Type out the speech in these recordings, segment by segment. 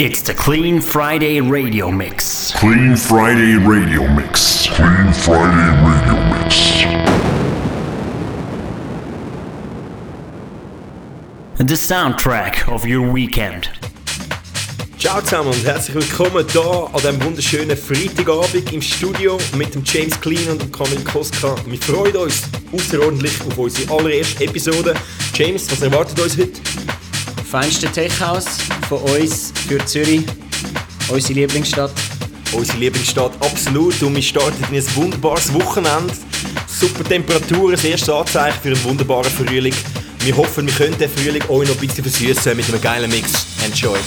It's the Clean Friday Radio Mix. Clean Friday Radio Mix. Clean Friday Radio Mix. The soundtrack of your weekend. Ciao zusammen und herzlich willkommen hier an diesem wunderschönen Freitagabend im Studio mit dem James Clean und dem Kamil Koska. Wir freuen uns außerordentlich auf unsere allererste Episode. James, was erwartet uns heute? Feinste Tech-House von uns für Zürich, unsere Lieblingsstadt. Unsere Lieblingsstadt, absolut. Und wir starten in ein wunderbares Wochenende. Super Temperaturen, das erste Anzeichen für einen wunderbaren Frühling. Wir hoffen, wir können den Frühling euch noch ein bisschen versüßen mit einem geilen Mix. Enjoy!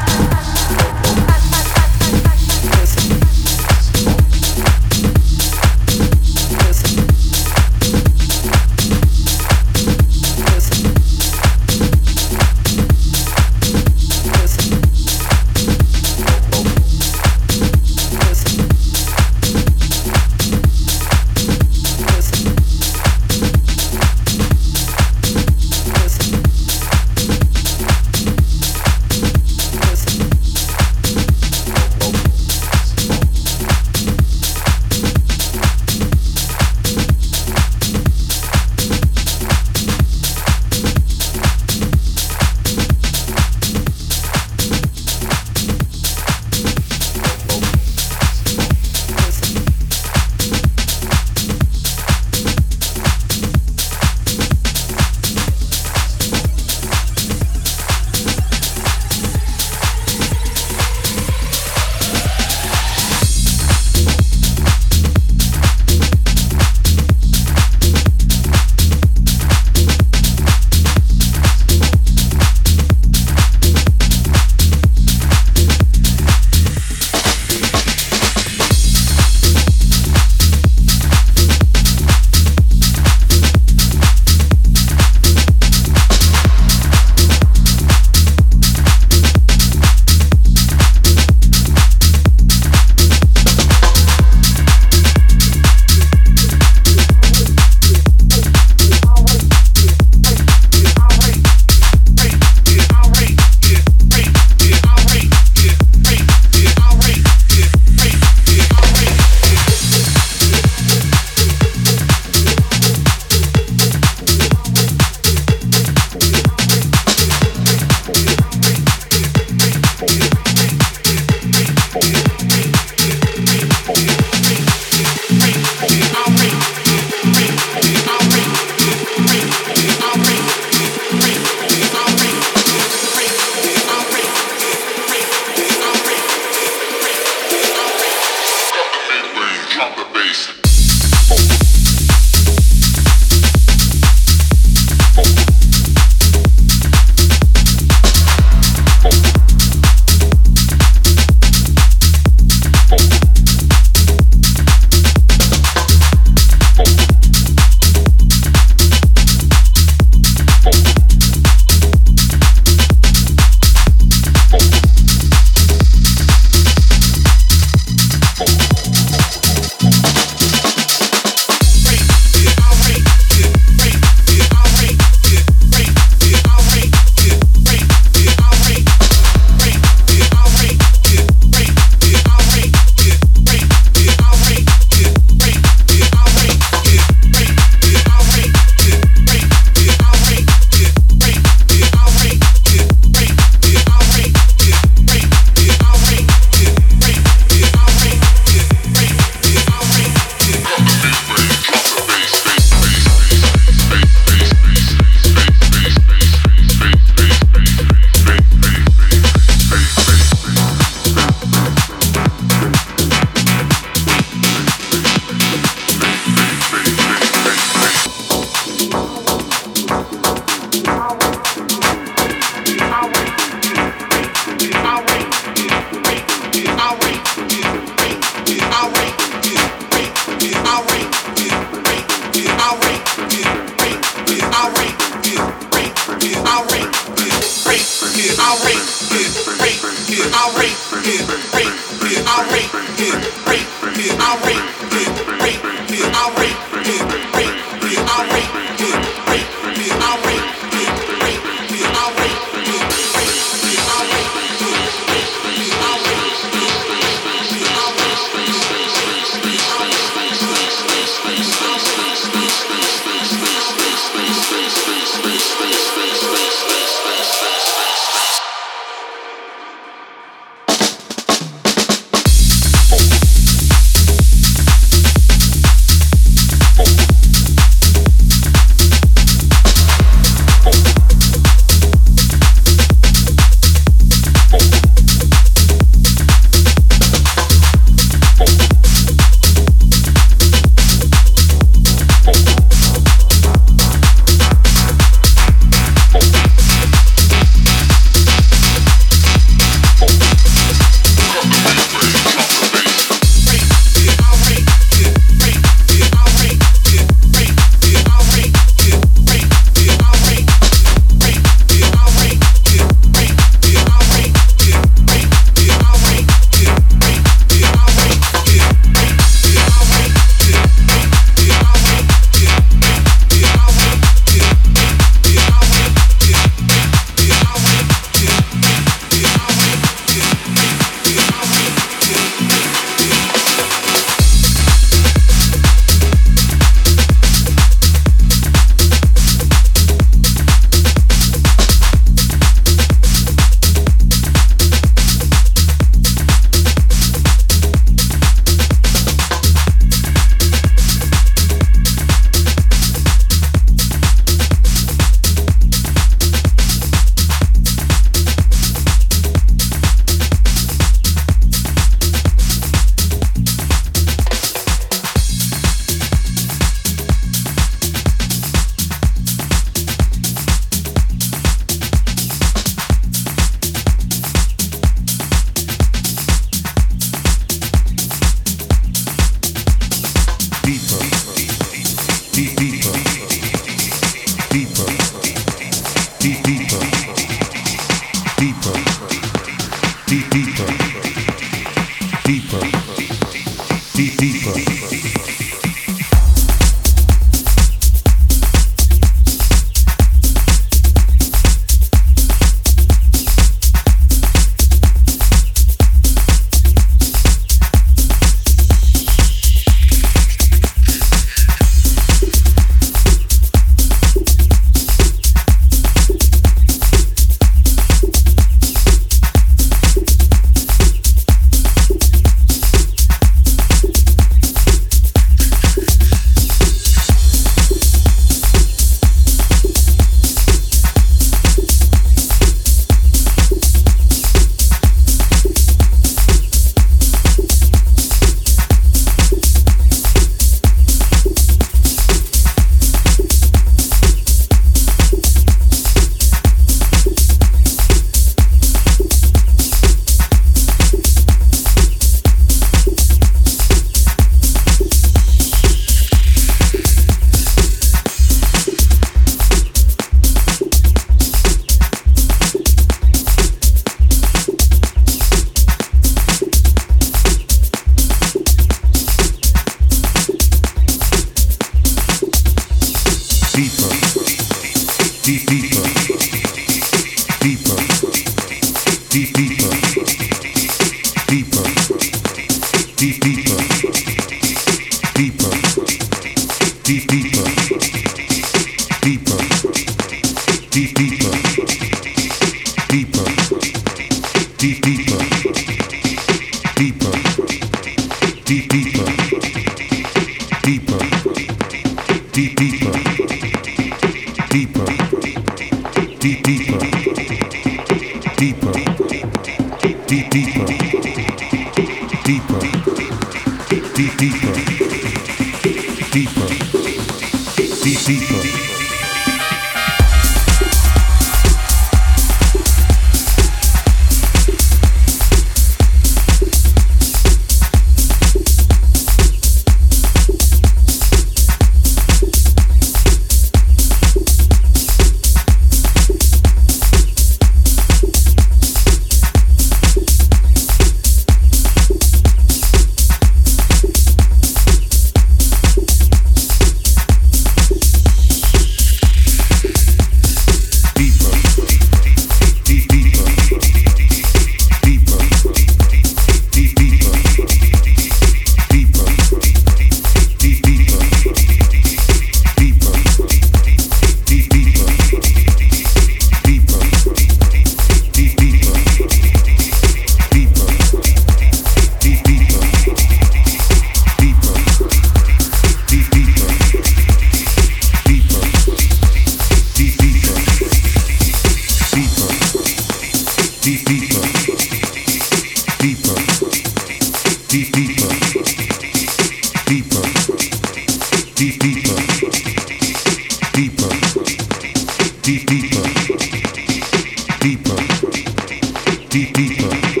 Deep deeper,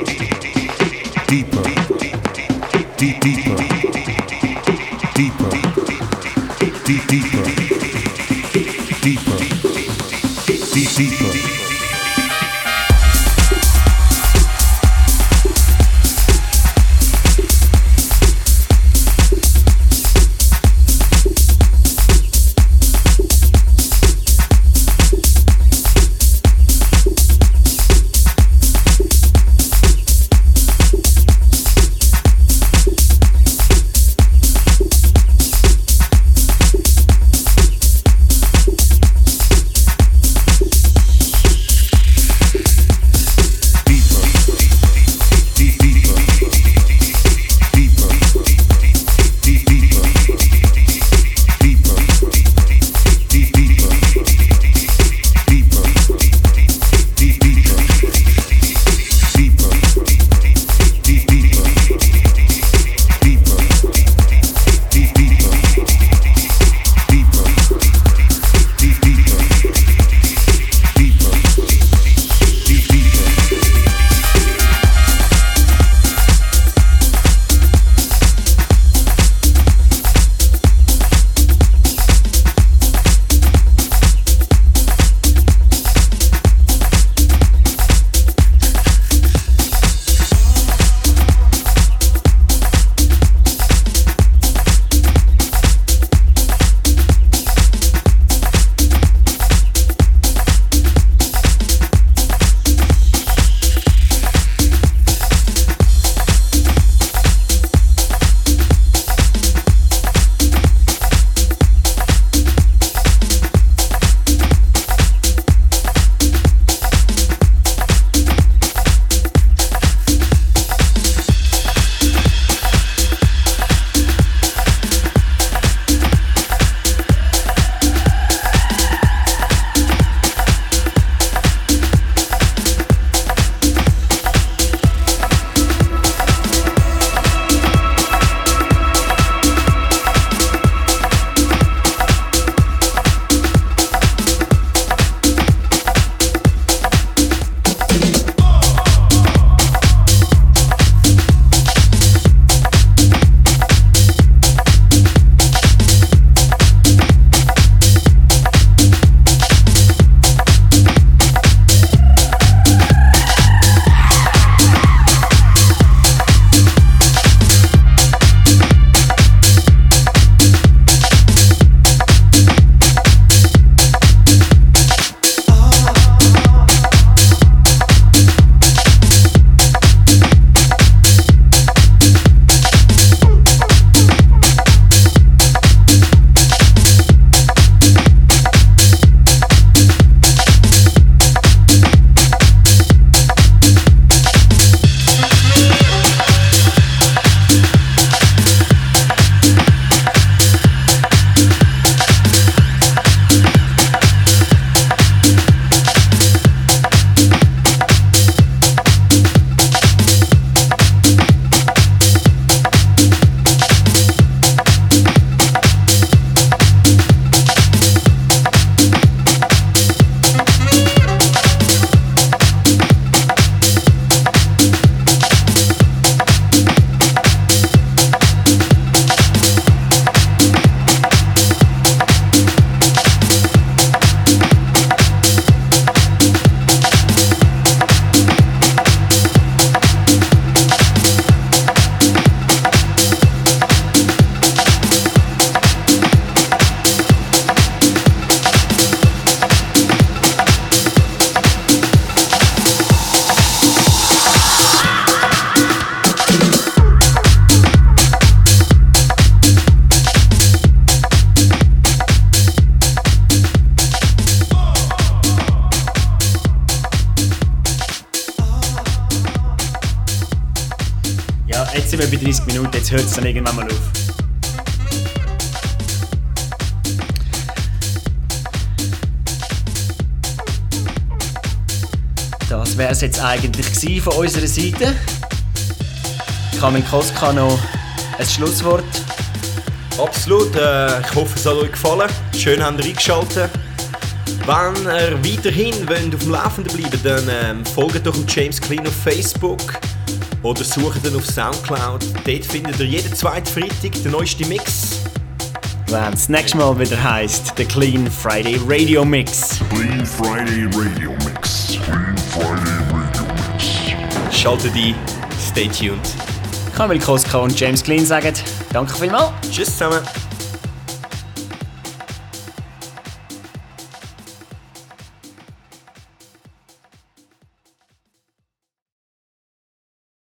jetzt hört es dann irgendwann mal auf. Das wäre es jetzt eigentlich von unserer Seite. Kamil Koska noch ein Schlusswort. Absolut, äh, ich hoffe es hat euch gefallen. Schön habt ihr eingeschaltet. Wenn ihr weiterhin wollt auf dem Laufenden bleiben dann ähm, folgt doch James Clean auf Facebook oder sucht ihn auf Soundcloud. Dort findet ihr jeden zweiten Freitag den neuesten Mix. Wenn es nächstes Mal wieder heisst, der Clean Friday Radio Mix. Clean Friday Radio Mix. Clean Friday Radio Mix. Schaltet ein, stay tuned. Kamil Koska und James Clean sagen Danke vielmals. Tschüss zusammen.